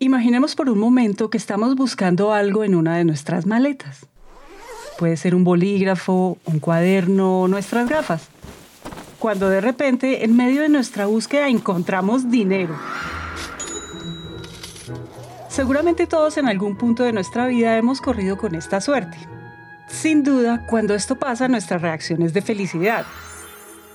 Imaginemos por un momento que estamos buscando algo en una de nuestras maletas. Puede ser un bolígrafo, un cuaderno nuestras gafas. Cuando de repente, en medio de nuestra búsqueda, encontramos dinero. Seguramente todos en algún punto de nuestra vida hemos corrido con esta suerte. Sin duda, cuando esto pasa, nuestra reacción es de felicidad.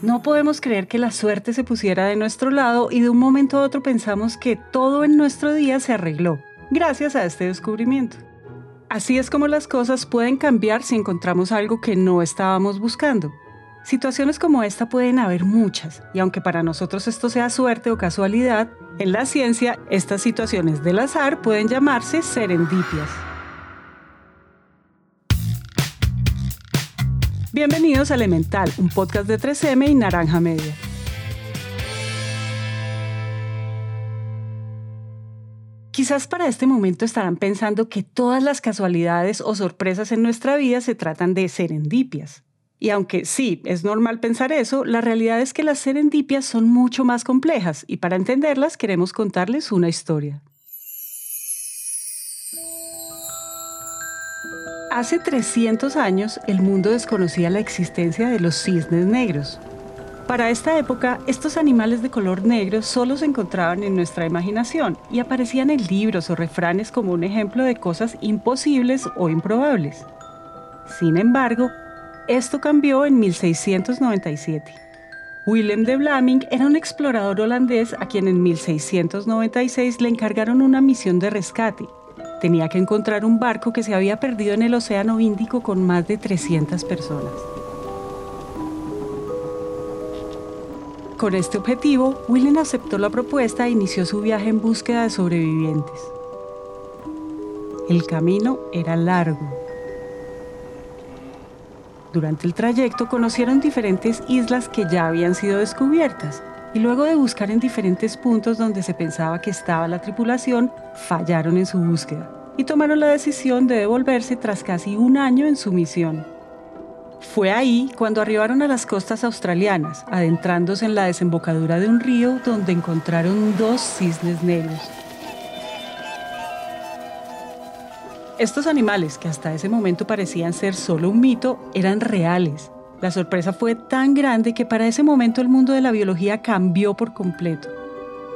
No podemos creer que la suerte se pusiera de nuestro lado y de un momento a otro pensamos que todo en nuestro día se arregló, gracias a este descubrimiento. Así es como las cosas pueden cambiar si encontramos algo que no estábamos buscando. Situaciones como esta pueden haber muchas, y aunque para nosotros esto sea suerte o casualidad, en la ciencia estas situaciones del azar pueden llamarse serendipias. Bienvenidos a Elemental, un podcast de 3M y Naranja Media. Quizás para este momento estarán pensando que todas las casualidades o sorpresas en nuestra vida se tratan de serendipias. Y aunque sí, es normal pensar eso, la realidad es que las serendipias son mucho más complejas y para entenderlas queremos contarles una historia. Hace 300 años el mundo desconocía la existencia de los cisnes negros. Para esta época, estos animales de color negro solo se encontraban en nuestra imaginación y aparecían en libros o refranes como un ejemplo de cosas imposibles o improbables. Sin embargo, esto cambió en 1697. Willem de Vlaming era un explorador holandés a quien en 1696 le encargaron una misión de rescate. Tenía que encontrar un barco que se había perdido en el Océano Índico con más de 300 personas. Con este objetivo, Willem aceptó la propuesta e inició su viaje en búsqueda de sobrevivientes. El camino era largo durante el trayecto conocieron diferentes islas que ya habían sido descubiertas y luego de buscar en diferentes puntos donde se pensaba que estaba la tripulación, fallaron en su búsqueda y tomaron la decisión de devolverse tras casi un año en su misión. Fue ahí cuando arribaron a las costas australianas, adentrándose en la desembocadura de un río donde encontraron dos cisnes negros Estos animales, que hasta ese momento parecían ser solo un mito, eran reales. La sorpresa fue tan grande que para ese momento el mundo de la biología cambió por completo.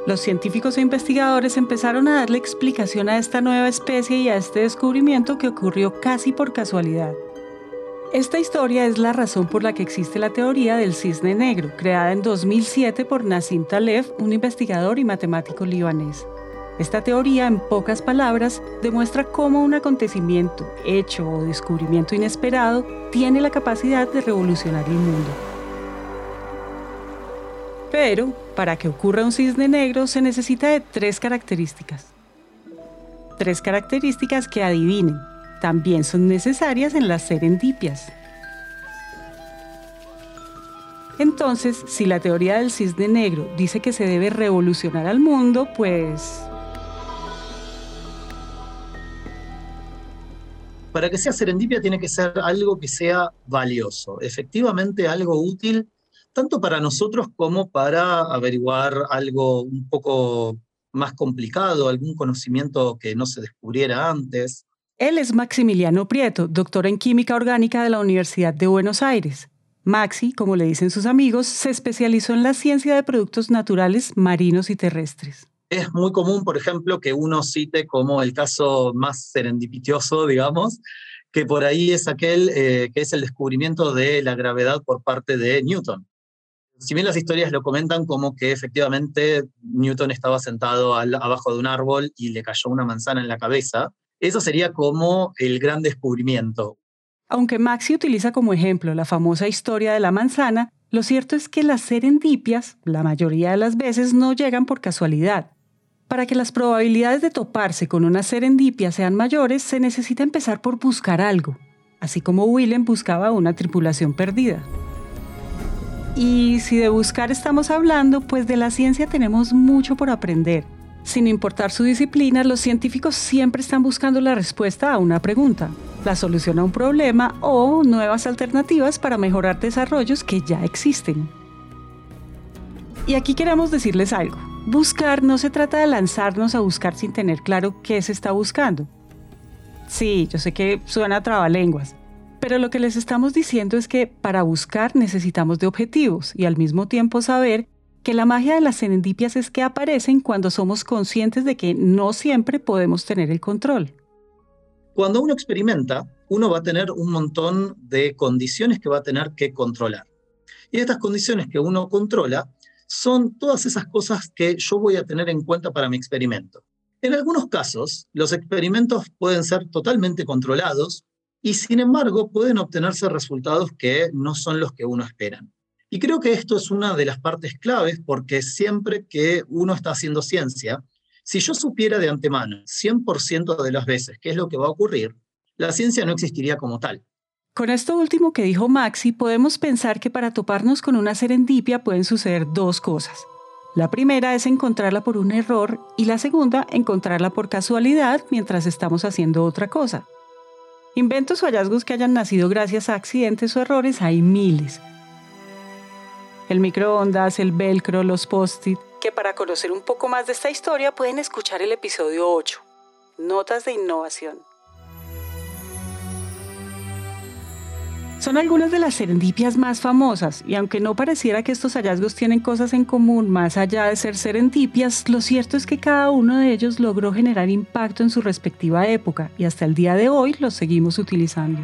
Los científicos e investigadores empezaron a darle explicación a esta nueva especie y a este descubrimiento que ocurrió casi por casualidad. Esta historia es la razón por la que existe la teoría del cisne negro, creada en 2007 por Nassim Taleb, un investigador y matemático libanés. Esta teoría, en pocas palabras, demuestra cómo un acontecimiento, hecho o descubrimiento inesperado tiene la capacidad de revolucionar el mundo. Pero, para que ocurra un cisne negro se necesita de tres características. Tres características que adivinen, también son necesarias en las serendipias. Entonces, si la teoría del cisne negro dice que se debe revolucionar al mundo, pues para que sea serendipia tiene que ser algo que sea valioso, efectivamente algo útil, tanto para nosotros como para averiguar algo un poco más complicado, algún conocimiento que no se descubriera antes. Él es Maximiliano Prieto, doctor en química orgánica de la Universidad de Buenos Aires. Maxi, como le dicen sus amigos, se especializó en la ciencia de productos naturales marinos y terrestres. Es muy común, por ejemplo, que uno cite como el caso más serendipitoso, digamos, que por ahí es aquel eh, que es el descubrimiento de la gravedad por parte de Newton. Si bien las historias lo comentan como que efectivamente Newton estaba sentado abajo de un árbol y le cayó una manzana en la cabeza, eso sería como el gran descubrimiento. Aunque Maxi utiliza como ejemplo la famosa historia de la manzana, lo cierto es que las serendipias, la mayoría de las veces, no llegan por casualidad. Para que las probabilidades de toparse con una serendipia sean mayores, se necesita empezar por buscar algo, así como Willem buscaba una tripulación perdida. Y si de buscar estamos hablando, pues de la ciencia tenemos mucho por aprender. Sin importar su disciplina, los científicos siempre están buscando la respuesta a una pregunta, la solución a un problema o nuevas alternativas para mejorar desarrollos que ya existen. Y aquí queremos decirles algo. Buscar no se trata de lanzarnos a buscar sin tener claro qué se está buscando. Sí, yo sé que suena trabalenguas, pero lo que les estamos diciendo es que para buscar necesitamos de objetivos y al mismo tiempo saber que la magia de las serendipias es que aparecen cuando somos conscientes de que no siempre podemos tener el control. Cuando uno experimenta, uno va a tener un montón de condiciones que va a tener que controlar. Y estas condiciones que uno controla son todas esas cosas que yo voy a tener en cuenta para mi experimento. En algunos casos, los experimentos pueden ser totalmente controlados y sin embargo pueden obtenerse resultados que no son los que uno espera. Y creo que esto es una de las partes claves porque siempre que uno está haciendo ciencia, si yo supiera de antemano 100% de las veces qué es lo que va a ocurrir, la ciencia no existiría como tal. Con esto último que dijo Maxi, podemos pensar que para toparnos con una serendipia pueden suceder dos cosas. La primera es encontrarla por un error y la segunda, encontrarla por casualidad mientras estamos haciendo otra cosa. Inventos o hallazgos que hayan nacido gracias a accidentes o errores hay miles. El microondas, el velcro, los post-it, que para conocer un poco más de esta historia pueden escuchar el episodio 8, Notas de Innovación. Son algunas de las serendipias más famosas y aunque no pareciera que estos hallazgos tienen cosas en común más allá de ser serendipias, lo cierto es que cada uno de ellos logró generar impacto en su respectiva época y hasta el día de hoy los seguimos utilizando.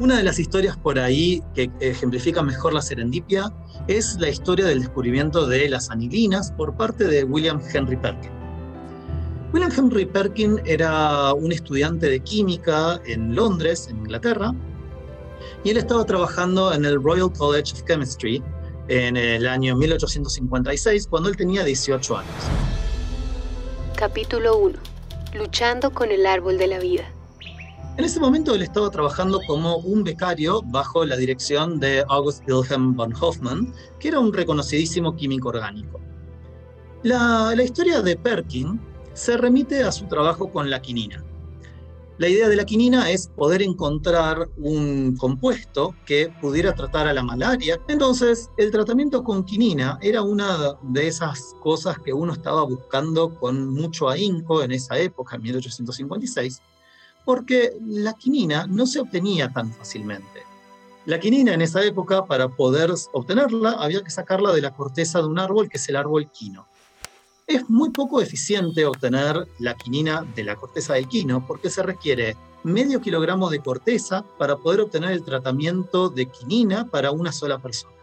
Una de las historias por ahí que ejemplifica mejor la serendipia es la historia del descubrimiento de las anilinas por parte de William Henry Perkin. William Henry Perkin era un estudiante de química en Londres, en Inglaterra, y él estaba trabajando en el Royal College of Chemistry en el año 1856, cuando él tenía 18 años. Capítulo 1. Luchando con el árbol de la vida. En ese momento él estaba trabajando como un becario bajo la dirección de August Wilhelm von Hoffmann, que era un reconocidísimo químico orgánico. La, la historia de Perkin se remite a su trabajo con la quinina. La idea de la quinina es poder encontrar un compuesto que pudiera tratar a la malaria. Entonces, el tratamiento con quinina era una de esas cosas que uno estaba buscando con mucho ahínco en esa época, en 1856 porque la quinina no se obtenía tan fácilmente. La quinina en esa época, para poder obtenerla, había que sacarla de la corteza de un árbol, que es el árbol quino. Es muy poco eficiente obtener la quinina de la corteza del quino porque se requiere medio kilogramo de corteza para poder obtener el tratamiento de quinina para una sola persona.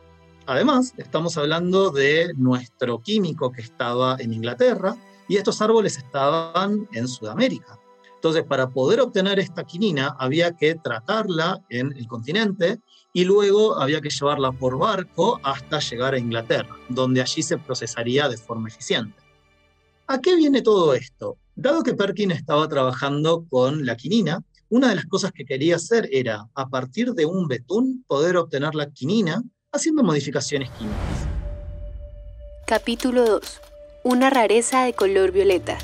Además, estamos hablando de nuestro químico que estaba en Inglaterra y estos árboles estaban en Sudamérica. Entonces, para poder obtener esta quinina había que tratarla en el continente y luego había que llevarla por barco hasta llegar a Inglaterra, donde allí se procesaría de forma eficiente. ¿A qué viene todo esto? Dado que Perkin estaba trabajando con la quinina, una de las cosas que quería hacer era, a partir de un betún, poder obtener la quinina haciendo modificaciones químicas. Capítulo 2. Una rareza de color violeta.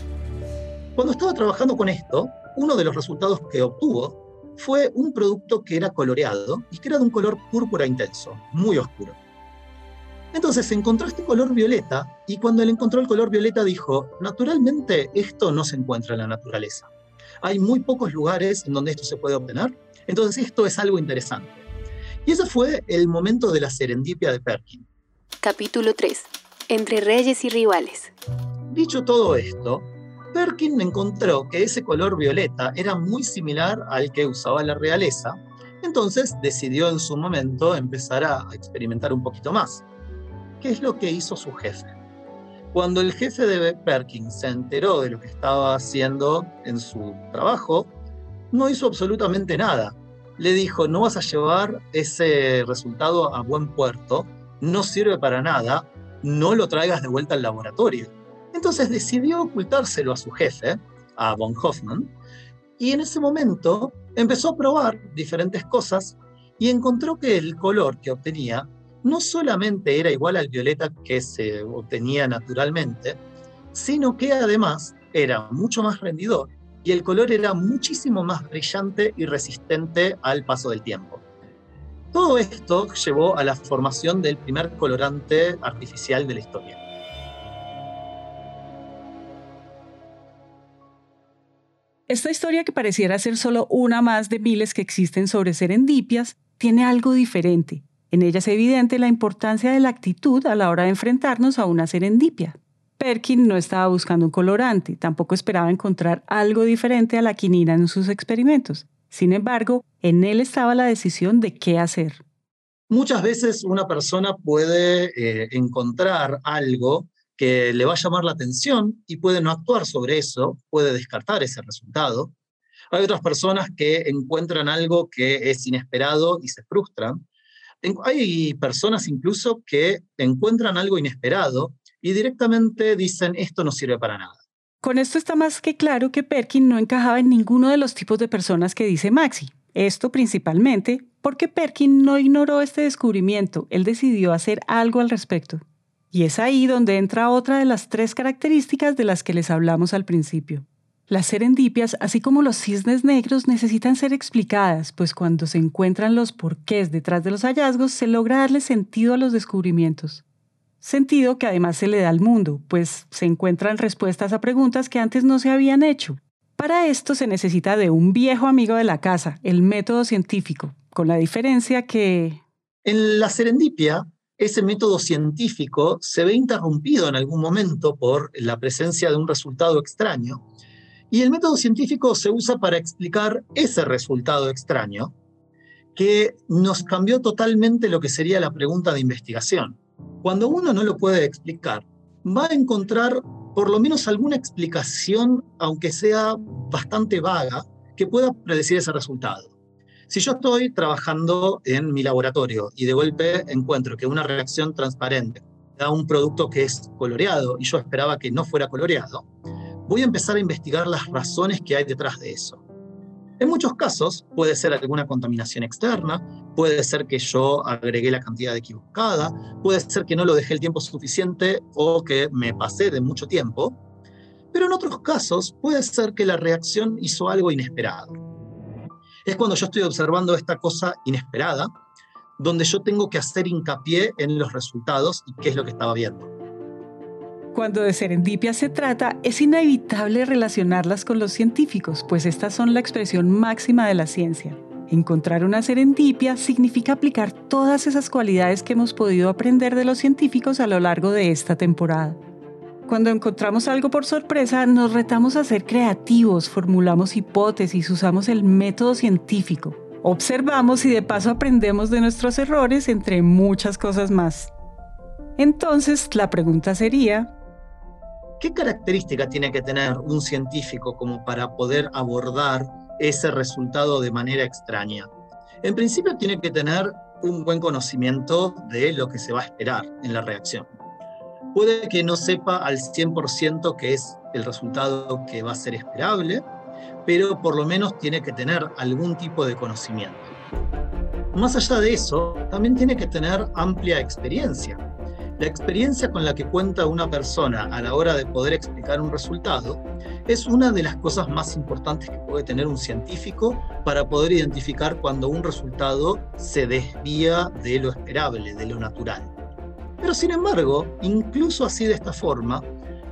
Cuando estaba trabajando con esto, uno de los resultados que obtuvo fue un producto que era coloreado y que era de un color púrpura intenso, muy oscuro. Entonces encontró este color violeta y cuando él encontró el color violeta dijo, naturalmente esto no se encuentra en la naturaleza. Hay muy pocos lugares en donde esto se puede obtener, entonces esto es algo interesante. Y ese fue el momento de la serendipia de Perkin. Capítulo 3. Entre reyes y rivales. Dicho todo esto, Perkin encontró que ese color violeta era muy similar al que usaba la realeza, entonces decidió en su momento empezar a experimentar un poquito más. ¿Qué es lo que hizo su jefe? Cuando el jefe de Perkin se enteró de lo que estaba haciendo en su trabajo, no hizo absolutamente nada. Le dijo, no vas a llevar ese resultado a buen puerto, no sirve para nada, no lo traigas de vuelta al laboratorio. Entonces decidió ocultárselo a su jefe, a von Hoffman, y en ese momento empezó a probar diferentes cosas y encontró que el color que obtenía no solamente era igual al violeta que se obtenía naturalmente, sino que además era mucho más rendidor y el color era muchísimo más brillante y resistente al paso del tiempo. Todo esto llevó a la formación del primer colorante artificial de la historia. Esta historia que pareciera ser solo una más de miles que existen sobre serendipias tiene algo diferente en ella es evidente la importancia de la actitud a la hora de enfrentarnos a una serendipia. Perkin no estaba buscando un colorante, tampoco esperaba encontrar algo diferente a la quinina en sus experimentos. Sin embargo, en él estaba la decisión de qué hacer. Muchas veces una persona puede eh, encontrar algo que le va a llamar la atención y puede no actuar sobre eso, puede descartar ese resultado. Hay otras personas que encuentran algo que es inesperado y se frustran. Hay personas incluso que encuentran algo inesperado y directamente dicen esto no sirve para nada. Con esto está más que claro que Perkin no encajaba en ninguno de los tipos de personas que dice Maxi. Esto principalmente porque Perkin no ignoró este descubrimiento, él decidió hacer algo al respecto. Y es ahí donde entra otra de las tres características de las que les hablamos al principio. Las serendipias, así como los cisnes negros, necesitan ser explicadas, pues cuando se encuentran los porqués detrás de los hallazgos, se logra darle sentido a los descubrimientos. Sentido que además se le da al mundo, pues se encuentran respuestas a preguntas que antes no se habían hecho. Para esto se necesita de un viejo amigo de la casa, el método científico, con la diferencia que... En la serendipia, ese método científico se ve interrumpido en algún momento por la presencia de un resultado extraño, y el método científico se usa para explicar ese resultado extraño, que nos cambió totalmente lo que sería la pregunta de investigación. Cuando uno no lo puede explicar, va a encontrar por lo menos alguna explicación, aunque sea bastante vaga, que pueda predecir ese resultado. Si yo estoy trabajando en mi laboratorio y de golpe encuentro que una reacción transparente da un producto que es coloreado y yo esperaba que no fuera coloreado, voy a empezar a investigar las razones que hay detrás de eso. En muchos casos puede ser alguna contaminación externa, puede ser que yo agregué la cantidad equivocada, puede ser que no lo dejé el tiempo suficiente o que me pasé de mucho tiempo, pero en otros casos puede ser que la reacción hizo algo inesperado es cuando yo estoy observando esta cosa inesperada, donde yo tengo que hacer hincapié en los resultados y qué es lo que estaba viendo. Cuando de serendipia se trata, es inevitable relacionarlas con los científicos, pues estas son la expresión máxima de la ciencia. Encontrar una serendipia significa aplicar todas esas cualidades que hemos podido aprender de los científicos a lo largo de esta temporada. Cuando encontramos algo por sorpresa, nos retamos a ser creativos, formulamos hipótesis, usamos el método científico, observamos y de paso aprendemos de nuestros errores, entre muchas cosas más. Entonces, la pregunta sería, ¿qué característica tiene que tener un científico como para poder abordar ese resultado de manera extraña? En principio tiene que tener un buen conocimiento de lo que se va a esperar en la reacción puede que no sepa al 100% qué es el resultado que va a ser esperable, pero por lo menos tiene que tener algún tipo de conocimiento. Más allá de eso, también tiene que tener amplia experiencia. La experiencia con la que cuenta una persona a la hora de poder explicar un resultado es una de las cosas más importantes que puede tener un científico para poder identificar cuando un resultado se desvía de lo esperable, de lo natural. Pero sin embargo, incluso así de esta forma,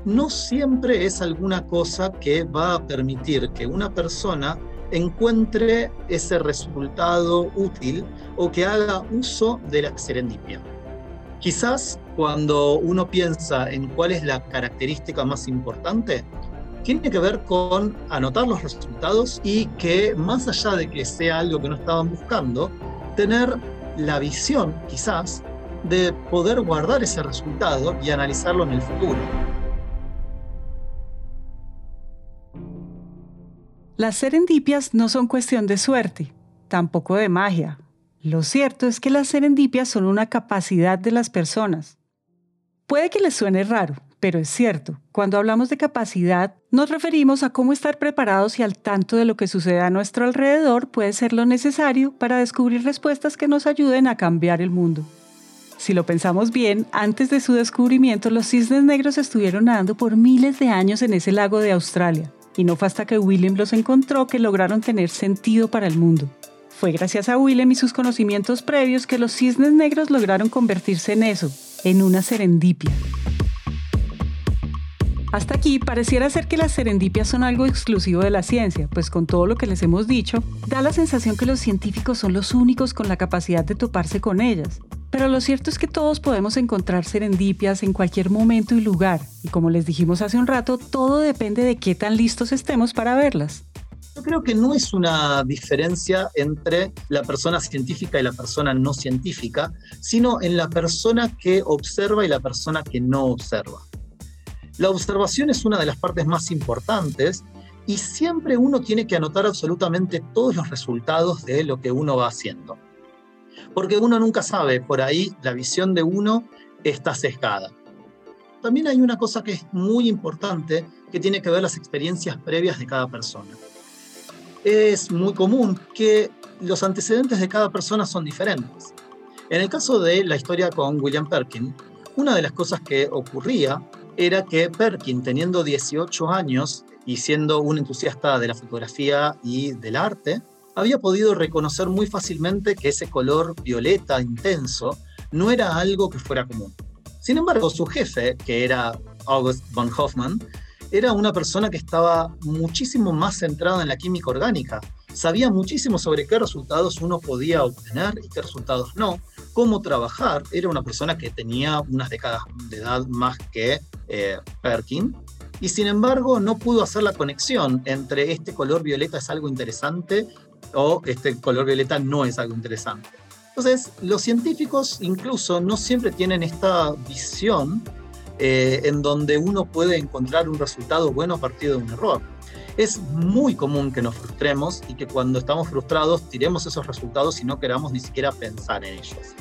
no siempre es alguna cosa que va a permitir que una persona encuentre ese resultado útil o que haga uso de la serendipia. Quizás cuando uno piensa en cuál es la característica más importante, tiene que ver con anotar los resultados y que más allá de que sea algo que no estaban buscando, tener la visión quizás de poder guardar ese resultado y analizarlo en el futuro. Las serendipias no son cuestión de suerte, tampoco de magia. Lo cierto es que las serendipias son una capacidad de las personas. Puede que les suene raro, pero es cierto. Cuando hablamos de capacidad, nos referimos a cómo estar preparados y al tanto de lo que sucede a nuestro alrededor puede ser lo necesario para descubrir respuestas que nos ayuden a cambiar el mundo. Si lo pensamos bien, antes de su descubrimiento los cisnes negros estuvieron nadando por miles de años en ese lago de Australia, y no fue hasta que William los encontró que lograron tener sentido para el mundo. Fue gracias a William y sus conocimientos previos que los cisnes negros lograron convertirse en eso, en una serendipia. Hasta aquí pareciera ser que las serendipias son algo exclusivo de la ciencia, pues con todo lo que les hemos dicho, da la sensación que los científicos son los únicos con la capacidad de toparse con ellas. Pero lo cierto es que todos podemos encontrar serendipias en cualquier momento y lugar, y como les dijimos hace un rato, todo depende de qué tan listos estemos para verlas. Yo creo que no es una diferencia entre la persona científica y la persona no científica, sino en la persona que observa y la persona que no observa. La observación es una de las partes más importantes y siempre uno tiene que anotar absolutamente todos los resultados de lo que uno va haciendo. Porque uno nunca sabe, por ahí la visión de uno está sesgada. También hay una cosa que es muy importante que tiene que ver las experiencias previas de cada persona. Es muy común que los antecedentes de cada persona son diferentes. En el caso de la historia con William Perkin, una de las cosas que ocurría era que Perkin, teniendo 18 años y siendo un entusiasta de la fotografía y del arte, había podido reconocer muy fácilmente que ese color violeta intenso no era algo que fuera común. Sin embargo, su jefe, que era August von Hoffmann, era una persona que estaba muchísimo más centrada en la química orgánica. Sabía muchísimo sobre qué resultados uno podía obtener y qué resultados no, cómo trabajar. Era una persona que tenía unas décadas de edad más que eh, Perkin. Y sin embargo, no pudo hacer la conexión entre este color violeta es algo interesante o este color violeta no es algo interesante. Entonces, los científicos incluso no siempre tienen esta visión eh, en donde uno puede encontrar un resultado bueno a partir de un error. Es muy común que nos frustremos y que cuando estamos frustrados tiremos esos resultados y no queramos ni siquiera pensar en ellos.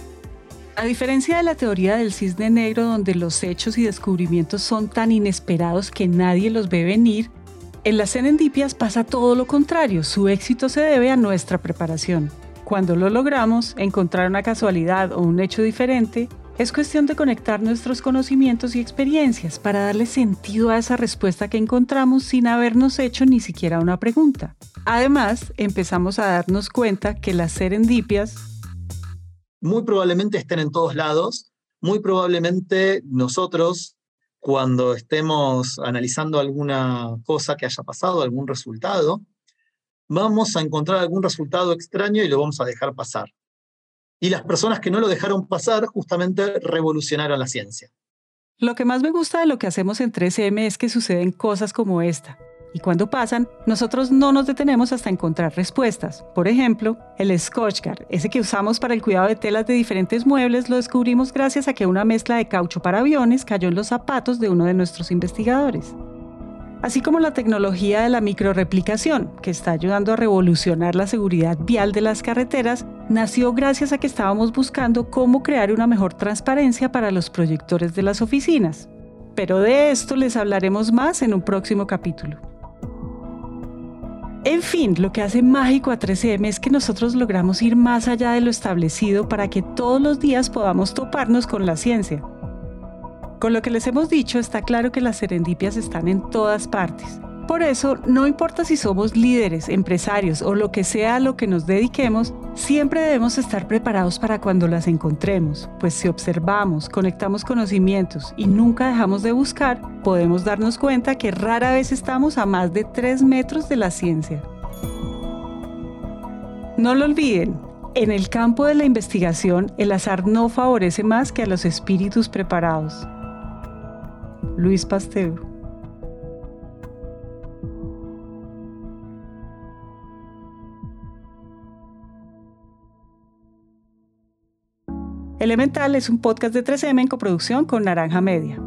A diferencia de la teoría del cisne negro donde los hechos y descubrimientos son tan inesperados que nadie los ve venir, en las serendipias pasa todo lo contrario, su éxito se debe a nuestra preparación. Cuando lo logramos, encontrar una casualidad o un hecho diferente, es cuestión de conectar nuestros conocimientos y experiencias para darle sentido a esa respuesta que encontramos sin habernos hecho ni siquiera una pregunta. Además, empezamos a darnos cuenta que las serendipias muy probablemente estén en todos lados, muy probablemente nosotros cuando estemos analizando alguna cosa que haya pasado, algún resultado, vamos a encontrar algún resultado extraño y lo vamos a dejar pasar. Y las personas que no lo dejaron pasar justamente revolucionaron la ciencia. Lo que más me gusta de lo que hacemos en 3M es que suceden cosas como esta. Y cuando pasan, nosotros no nos detenemos hasta encontrar respuestas. Por ejemplo, el Scotchgard, ese que usamos para el cuidado de telas de diferentes muebles, lo descubrimos gracias a que una mezcla de caucho para aviones cayó en los zapatos de uno de nuestros investigadores así como la tecnología de la microreplicación, que está ayudando a revolucionar la seguridad vial de las carreteras, nació gracias a que estábamos buscando cómo crear una mejor transparencia para los proyectores de las oficinas. Pero de esto les hablaremos más en un próximo capítulo. En fin, lo que hace mágico a 3M es que nosotros logramos ir más allá de lo establecido para que todos los días podamos toparnos con la ciencia con lo que les hemos dicho, está claro que las serendipias están en todas partes. Por eso, no importa si somos líderes, empresarios o lo que sea a lo que nos dediquemos, siempre debemos estar preparados para cuando las encontremos, pues si observamos, conectamos conocimientos y nunca dejamos de buscar, podemos darnos cuenta que rara vez estamos a más de 3 metros de la ciencia. No lo olviden, en el campo de la investigación, el azar no favorece más que a los espíritus preparados. Luis Pasteur. Elemental es un podcast de 3M en coproducción con Naranja Media.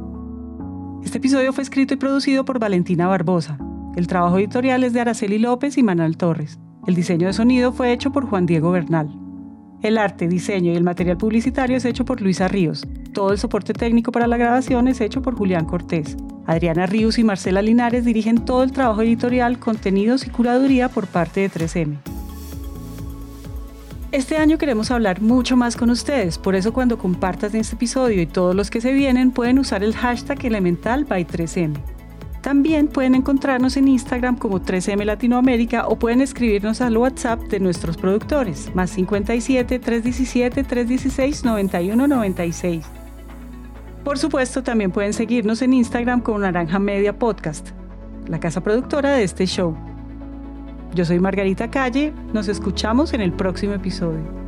Este episodio fue escrito y producido por Valentina Barbosa. El trabajo editorial es de Araceli López y Manuel Torres. El diseño de sonido fue hecho por Juan Diego Bernal. El arte, diseño y el material publicitario es hecho por Luisa Ríos. Todo el soporte técnico para la grabación es hecho por Julián Cortés. Adriana Ríos y Marcela Linares dirigen todo el trabajo editorial, contenidos y curaduría por parte de 3M. Este año queremos hablar mucho más con ustedes, por eso cuando compartas este episodio y todos los que se vienen pueden usar el hashtag elemental by 3M. También pueden encontrarnos en Instagram como 3M Latinoamérica o pueden escribirnos al WhatsApp de nuestros productores, más 57 317 316 9196. Por supuesto, también pueden seguirnos en Instagram con Naranja Media Podcast, la casa productora de este show. Yo soy Margarita Calle, nos escuchamos en el próximo episodio.